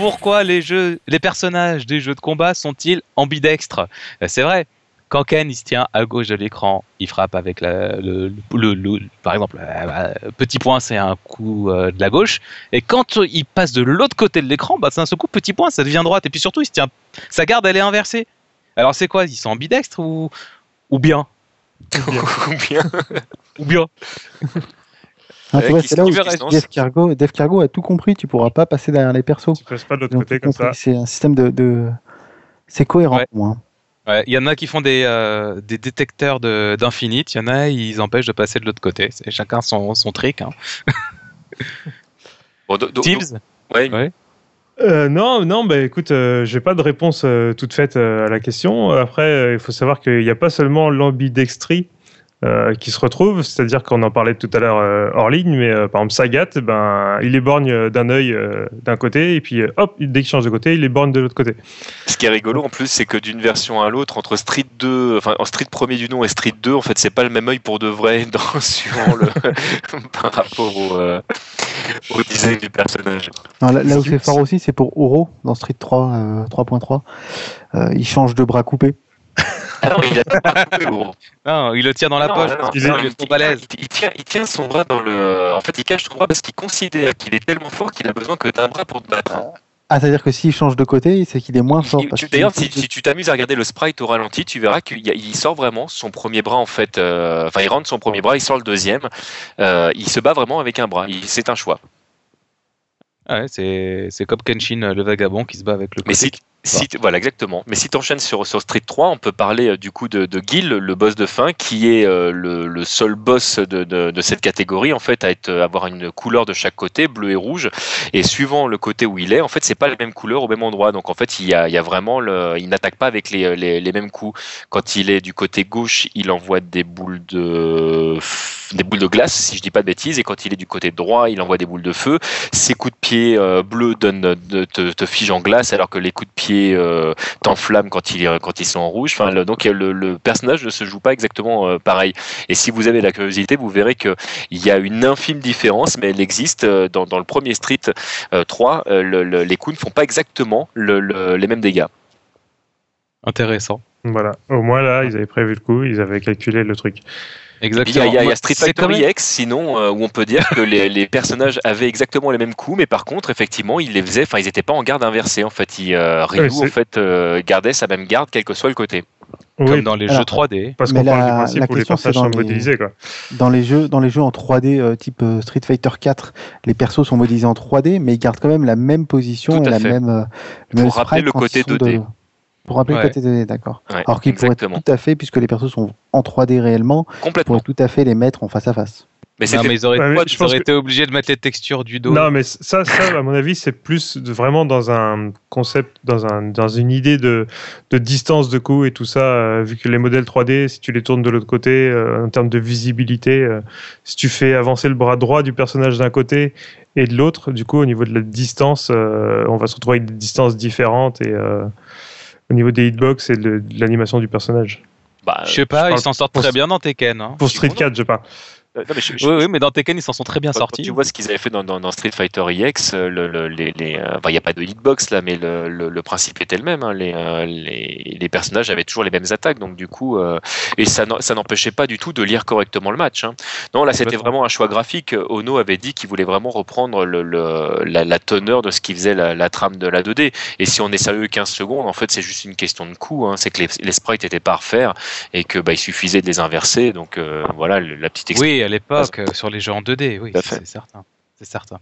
pourquoi les jeux, les personnages des jeux de combat sont-ils ambidextres Euh, C'est vrai. Quand Ken il se tient à gauche de l'écran, il frappe avec la- le, le- le- par exemple, euh, euh, petit point c'est un coup euh, de la gauche, et quand il passe de l'autre côté de l'écran, bah c'est un seul coup petit point, ça devient droite, et puis surtout il se tient, sa garde elle est inversée. Alors c'est quoi Ils sont ambidextres ou ou bien Ou bien. ou bien Ah, tu vois, c'est là où Dave Cargo, Dave Cargo a tout compris. Tu pourras pas passer derrière les persos. Tu passes pas de l'autre côté comme compris. ça. C'est un système de, de... c'est cohérent Ouais. pour moi. Ouais, Il y en a qui font des, euh, des détecteurs de- d'infinite, il y en a ils empêchent de passer de l'autre côté. C'est chacun son, son trick. Hein. Bon, do- do- do- Thieves ouais, Euh, non, non, bah écoute, euh, j'ai pas de réponse euh, toute faite euh, à la question. Après, euh, il faut savoir qu'il n'y a pas seulement l'ambidextrie euh, qui se retrouve, c'est-à-dire qu'on en parlait tout à l'heure euh, hors ligne, mais euh, par exemple Sagat, ben, il est borgne euh, d'un œil euh, d'un côté, et puis euh, hop, dès qu'il change de côté, il est borgne de l'autre côté. Ce qui est rigolo en plus, c'est que d'une version à l'autre, entre Street 2, enfin en Street premier du nom et Street 2, en fait, c'est pas le même œil pour de vrai dans, suivant le par rapport au, euh, au design du personnage. Non, là, là où c'est fort aussi, c'est pour Oro dans Street 3 euh, 3.3. Euh, il change de bras coupé. Ah non, il a pas coupé, gros. Non, il le tire dans la Non, poche non, parce non, qu'il il est- non, est il- trop balèze. il- il tient, il tient son bras dans le. En fait, il cache son bras parce qu'il considère qu'il est tellement fort qu'il a besoin que d'un bras pour te battre. Ah, c'est-à-dire que s'il change de côté, c'est qu'il est moins fort. D'ailleurs, si, si tu t'amuses à regarder le sprite au ralenti, tu verras qu'il sort vraiment son premier bras en fait. euh, Enfin, il rentre son premier bras, il sort le deuxième. Euh, il se bat vraiment avec un bras. C'est un choix. Ouais, c'est c'est comme Kenshin, euh, le vagabond, qui se bat avec le Mais côté. si, si, voilà, exactement. Mais si tu enchaînes sur, sur Street 3, on peut parler euh, du coup de, de Gil, le boss de fin, qui est euh, le, le seul boss de, de, de cette catégorie, en fait, à être, euh, avoir une couleur de chaque côté, bleu et rouge. Et suivant le côté où il est, en fait, c'est pas la même couleur au même endroit. Donc, en fait, il y a, il y a vraiment le, il n'attaque pas avec les, les, les mêmes coups. Quand il est du côté gauche, il envoie des boules de, des boules de glace, si je dis pas de bêtises. Et quand il est du côté droit, il envoie des boules de feu. Ses coups de pied euh, bleus donnent, te, te figent en glace, alors que les coups de pied euh, t'enflamment quand, ils sont en rouge. Donc le, personnage ne se joue pas exactement euh, pareil. Et si vous avez la curiosité, vous verrez qu'il y a une infime différence, mais elle existe. euh, Dans, le premier Street euh, 3, euh, le- le- les coups ne font pas exactement le- le- les mêmes dégâts. Intéressant. Voilà. Au moins là, ils avaient prévu le coup, ils avaient calculé le truc. Il y Exactement. a, il y a- il y a Moi, Street même- EX, sinon, euh, où on peut dire que les, les personnages avaient exactement les mêmes coups, mais par contre, effectivement, ils les faisaient, enfin, ils n'étaient pas en garde inversée. En fait, ils, euh, Ryu, c'est- en fait, euh, gardait sa même garde, quel que soit le côté. Comme Oui, dans les Alors, jeux 3D. parce qu'on parle du principe où les personnages dans sont les- modélisés. Quoi. Dans les jeux, dans les jeux en 3D euh, type euh, Street Fighter 4, les persos sont modélisés en 3D, mais ils gardent quand même la même position Tout et la fait. même, euh, le Pour même rappeler le côté ils sont 2D. de- Pour rappeler Ouais. le côté 2D, d'accord. Ouais, Alors qu'ils pourraient tout à fait, puisque les persos sont en 3D réellement, ils Complètement. pourraient tout à fait les mettre en face à face. Mais Non, c'était mais ils auraient, je ils que- été obligés de mettre les textures du dos. Non, mais ça, ça, à mon avis, c'est plus de- vraiment dans un concept, dans, un, dans une idée de, de distance de coup et tout ça, euh, vu que les modèles 3D, si tu les tournes de l'autre côté, euh, en termes de visibilité, euh, si tu fais avancer le bras droit du personnage d'un côté et de l'autre, du coup, au niveau de la distance, euh, on va se retrouver avec des distances différentes et euh, au niveau des hitbox et de, de l'animation du personnage. bah, Je sais pas, ils s'en sortent très bien dans Tekken. Hein. Pour Street content. 4, je parle. euh, non, mais je- je- Oui, oui, mais dans Tekken, ils s'en sont très bien Quand- sortis. Tu vois ce qu'ils avaient fait dans, dans- dans Street Fighter EX, euh, le, le- les, les, euh, enfin, il n'y a pas de hitbox là, mais le, le- le principe était le même. hein. Les, euh, les, les personnages avaient toujours les mêmes attaques, donc du coup, euh, et ça n'empêchait pas du tout de lire correctement le match. hein. Non, là, c'était vraiment un choix graphique. Ono avait dit qu'il voulait vraiment reprendre le, le- la, la teneur de ce qui faisait la, la trame de la 2D. Et si on est sérieux 15 secondes, en fait, c'est juste une question de coût. hein. C'est que les, sprites étaient pas à refaire et que bah, il suffisait de les inverser. Donc euh, voilà, la petite Oui, à l'époque, sur les jeux en 2D, oui, c'est certain. C'est certain.